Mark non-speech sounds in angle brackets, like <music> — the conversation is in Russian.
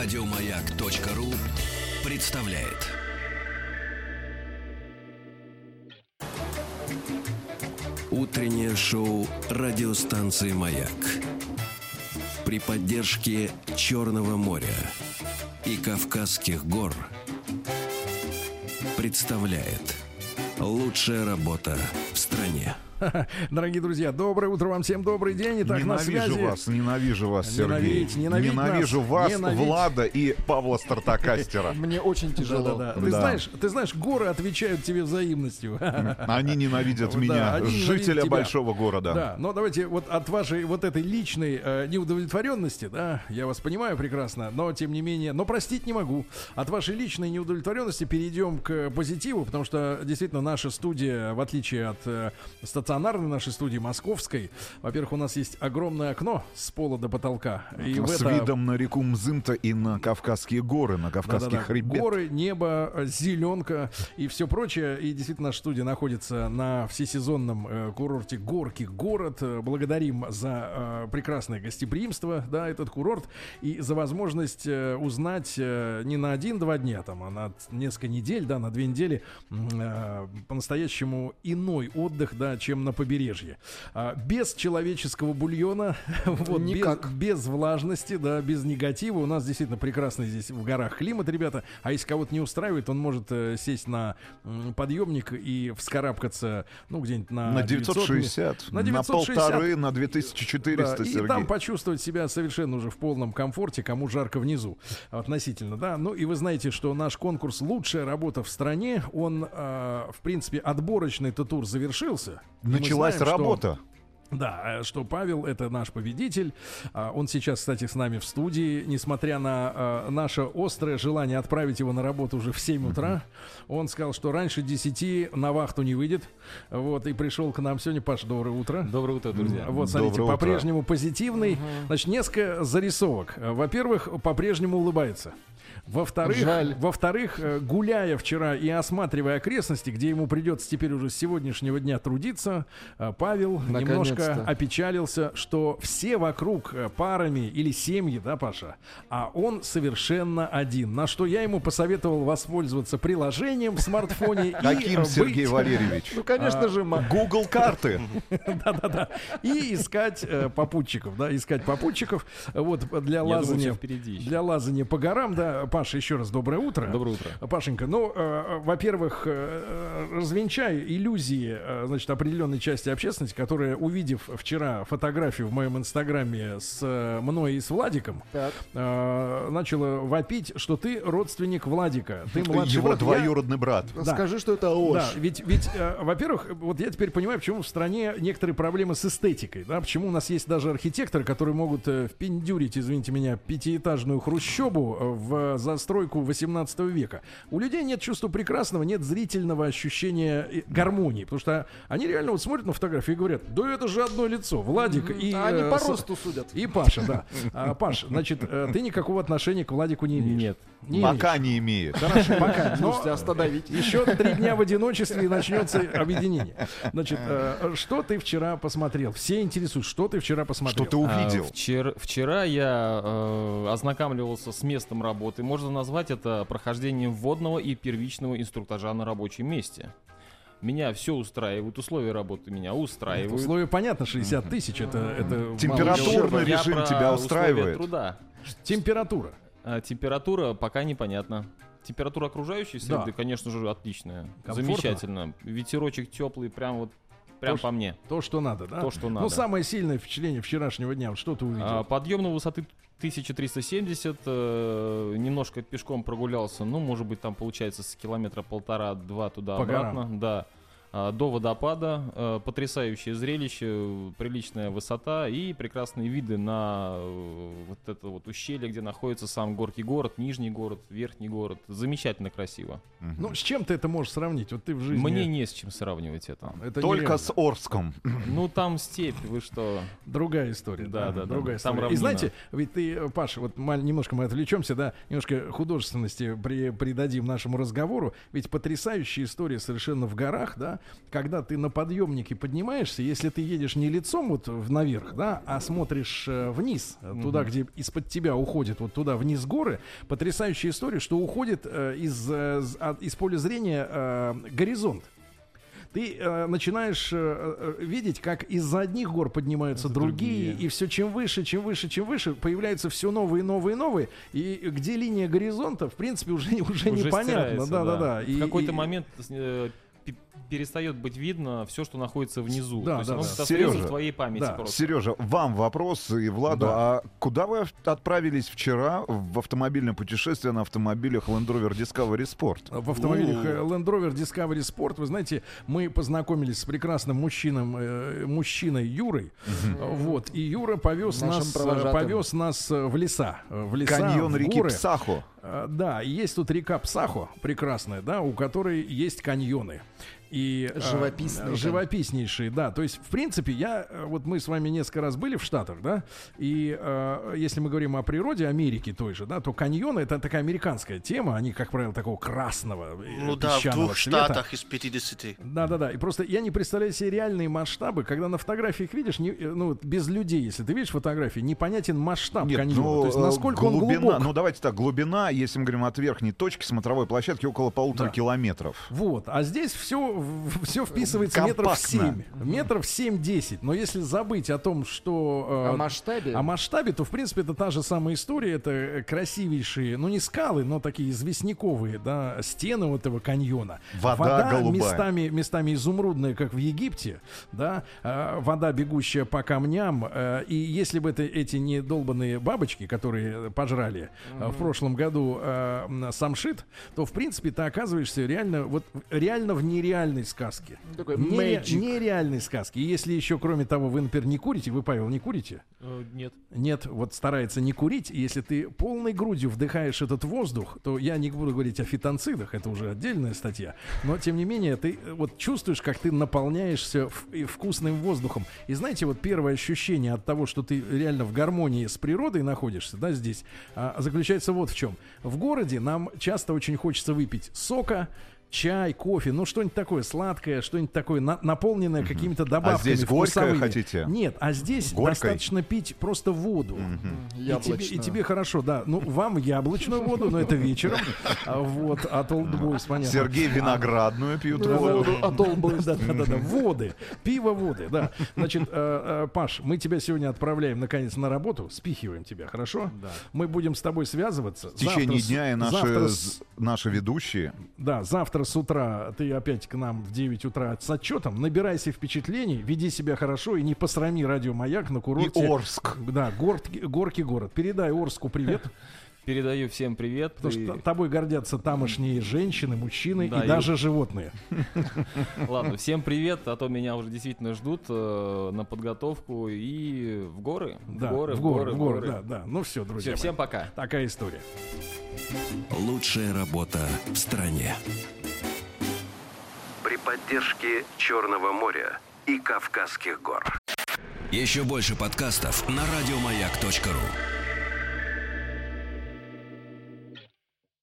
Радиомаяк.ру представляет. Утреннее шоу радиостанции «Маяк» при поддержке Черного моря и Кавказских гор представляет лучшая работа в стране. <laughs> Дорогие друзья, доброе утро вам всем, добрый день. Итак, на ненавижу связи... вас, ненавижу вас, Сергей. Ненавидеть, ненавидеть ненавижу нас, вас, ненавидеть. Влада и Павла Стартакастера. <laughs> Мне очень тяжело. Да-да-да. Ты Да. знаешь, ты знаешь, горы отвечают тебе взаимностью. Они ненавидят <laughs> Да, меня, жителя большого города. Да, но давайте вот от вашей вот этой личной э, неудовлетворенности, да, я вас понимаю прекрасно, но тем не менее, но простить не могу. От вашей личной неудовлетворенности перейдем к позитиву, потому что действительно наша студия, в отличие от э, стационарной нашей студии московской, во-первых, у нас есть огромное окно с пола до потолка. И С это- видом на реку Мзымта и на Кавказские горы, на Кавказский Да-да-да. хребет. Горы, небо, зеленка и все прочее. И действительно, наша студия находится на всесезонном э, курорте Горки город. Благодарим за э, прекрасное гостеприимство, да, этот курорт, и за возможность э, узнать э, не на один-два дня, там, а на несколько недель, да, на две недели э, по-настоящему иной отдых, да, чем на побережье. А, без человеческого бульона, <laughs> вот, без, Никак. без влажности, да, без негатива. У нас действительно прекрасный здесь в горах климат, ребята. А если кого-то не устраивает, он может э, сесть на м, подъемник и вскарабкаться, ну, где-нибудь на, На 900 960, на на 960. полторы, на Да, 2400, и Сергей. там почувствовать себя совершенно уже в полном комфорте, кому жарко внизу относительно, да. Ну и вы знаете, что наш конкурс «Лучшая работа в стране», он, э, в принципе, отборочный-то тур завершился. Началась знаем, что- работа. Да, э, что Павел это наш победитель. А, Он сейчас, кстати, с нами в студии. Несмотря на э, наше острое желание отправить его на работу уже в 7 утра, он сказал, что раньше 10 на вахту не выйдет. Вот, и пришел к нам сегодня. Паш, доброе утро. Доброе утро, друзья. Вот, смотрите, по-прежнему позитивный. Значит, несколько зарисовок. Э, Во-первых, по-прежнему улыбается. Во-вторых, во-вторых, гуляя вчера и осматривая окрестности, где ему придется теперь уже с сегодняшнего дня трудиться, Павел немножко Наконец-то. опечалился, что все вокруг э, парами или семьи, да, Паша, а он совершенно один. На что я ему посоветовал воспользоваться приложением в смартфоне. и, э, Каким, Сергей Валерьевич? <laughs> Ну, конечно А, же, Google карты. <laughs> Да-да-да. И искать э, попутчиков, да, искать попутчиков. Вот для Я думаю, лазания. Для лазания по горам, да. Паша, еще раз доброе утро. Доброе утро. Пашенька, ну, э, во-первых, э, развенчай иллюзии, э, значит, определенной части общественности, которая, увидев вчера фотографию в моем инстаграме с э, мной и с Владиком, Так. э, начала вопить, что ты родственник Владика. Ты младший Его брат. Я- двоюродный брат. Да. Скажи, что это ложь. да, ведь, ведь э, во-первых, вот я теперь понимаю, почему в стране некоторые проблемы с эстетикой, да, почему у нас есть даже архитекторы, которые могут э, впендюрить, извините меня, пятиэтажную хрущобу э, в застройку 18 века. У людей нет чувства прекрасного, нет зрительного ощущения э, гармонии, потому что они реально вот смотрят на фотографии и говорят, да это же одно лицо, Владик и... А они э, по росту судят. И Паша, да. А, Паш, значит, э, ты никакого отношения к Владику не имеешь? Нет. Не Пока имеешь. не имеет. Хорошо, пока. <laughs> Но Слушайте, остановить. еще три дня в одиночестве и начнется объединение. Значит, э, что ты вчера посмотрел? Все интересуют, что ты вчера посмотрел? Что ты увидел? А, вчера, вчера я э, ознакомливался с местом работы. Можно назвать это прохождением вводного и первичного инструктажа на рабочем месте. Меня все устраивает, условия работы меня устраивают. Условия понятно, 60 тысяч, это, это Температурный. Я режим тебя устраивает? труда. Температура. А, температура пока непонятна. Температура окружающей среды, Да. конечно же, отличная. Комфортно? Замечательно. Ветерочек теплый, прям вот прям То, по мне. То, что надо, да? То, что Ну, надо. самое сильное впечатление вчерашнего дня, вот что ты увидел? А, подъем на высоты 1370, э, немножко пешком прогулялся, ну, может быть, там получается с километра полтора-два По туда-обратно, да. А, до водопада, э, потрясающее зрелище, э, приличная высота и прекрасные виды на э, вот это вот ущелье, где находится сам Горький город, Нижний город, Верхний город. Замечательно красиво. Ну, с чем ты это можешь сравнить? Вот ты в жизни... Мне не с чем сравнивать это. Это Только нереально. с Орском. <clears throat> Ну, там степь, вы что? Другая история. Да, да, да, другая. Там история. И знаете, ведь ты, э, Паша, вот немножко мы отвлечемся, да, немножко художественности при, придадим нашему разговору. Ведь потрясающая история совершенно в горах, да. Да, когда ты на подъемнике поднимаешься, если ты едешь не лицом вот наверх, да, а смотришь э, вниз, э, туда, где из-под тебя уходит вот туда вниз горы, потрясающая история, что уходит э, из, э, от- из поля зрения э, горизонт. Ты э, начинаешь э, видеть, как из-за одних гор поднимаются другие, другие. и все чем выше, чем выше, чем выше, появляются все новые, новые, новые, и где линия горизонта, в принципе, уже, <laughs> уже, Уже непонятно. стирается, Да, да, да. В И- какой-то и- момент э, перестает быть видно все, что находится внизу. Да, То есть да, оно да. Сережа, в твоей памяти да. просто. Сережа, вам вопрос и Владу. Да. А куда вы отправились вчера в автомобильное путешествие на автомобилях Land Rover Discovery Sport? В автомобилях э, Land Rover Discovery Sport, вы знаете, мы познакомились с прекрасным мужчином, э, мужчиной Юрой. Вот, и Юра повез Нашим нас, э, провожатым. повез нас в леса. В леса, Каньон в реки горы. Псахо. А, Да, есть тут река Псахо, прекрасная, да, у которой есть каньоны. И а, Живописные. живописнейшие, да. То есть, в принципе, я э, вот мы с вами несколько раз были в Штатах, да, и э, если мы говорим о природе Америки той же, да, то каньоны это такая американская тема, они, как правило, такого красного, э, Ну да, в песчаного двух цвета. штатах из 50. Да, да, да. И просто я не представляю себе реальные масштабы, когда на фотографиях видишь, не, э, ну, без людей, если ты видишь фотографии, непонятен масштаб Нет, каньона. ну, то есть, э, насколько он глубина, глубок. ну давайте так, глубина, если мы говорим от верхней точки смотровой площадки, около полутора Да. километров. Вот, а здесь все, все вписывается метров Компактно. 7. Метров 7-10. Но если забыть о том, что... э, О масштабе? о масштабе, то, в принципе, это та же самая история. Это э, красивейшие, ну, не скалы, но такие известняковые, да, стены вот этого каньона. Вода голубая. местами, местами изумрудная, как в Египте, да, э, вода, бегущая по камням. э, и если бы это, эти недолбанные бабочки, которые пожрали э, в прошлом году э, м, самшит, то, в принципе, ты оказываешься реально, вот, реально в нереальной сказке. Такой Нере- нереальной сказки. И если еще, кроме того, вы, например, не курите, вы, Павел, не курите? Э, Нет. Нет, вот старается не курить. Если ты полной грудью вдыхаешь этот воздух, то я не буду говорить о фитонцидах, это уже отдельная статья. Но тем не менее, ты э, вот чувствуешь, как ты наполняешься в- и вкусным воздухом. И знаете, вот первое ощущение от того, что ты реально в гармонии с природой находишься, да, здесь, а, заключается вот в чем. В городе. Нам часто очень хочется выпить сока, чай, кофе, ну что-нибудь такое сладкое, что-нибудь такое на- наполненное какими-то добавками. А здесь горькое хотите? Нет, а здесь Горькой? достаточно пить просто воду. И тебе, и тебе хорошо, да. Ну, вам яблочную воду, но это вечером. А Вот, от Old Boys, понятно. Сергей виноградную пьют воду. да, Old Boys, да, да, да, да, воды, пиво, воды, да. Значит, э, э, Паш, мы тебя сегодня отправляем наконец на работу, спихиваем тебя, хорошо? Да. Мы будем с тобой связываться. В течение дня и наши ведущие. да, завтра с утра ты опять к нам в 9 утра с отчетом. Набирайся впечатлений, веди себя хорошо и не посрами радио Маяк на курорте. И Орск. Да, город, горки город. Передай Орску привет, <laughs> Передаю всем привет. потому и- что тобой гордятся тамошние женщины, мужчины Да, и и- даже животные. <laughs> Ладно, <laughs> всем привет, а то меня уже действительно ждут э, на подготовку и в горы. Да, в горы, в горы, в горы, да, да. Ну все, друзья. Мои. всем пока. Такая история. Лучшая работа в стране. При поддержке Черного моря и Кавказских гор. Еще больше подкастов на радиомаяк.ру.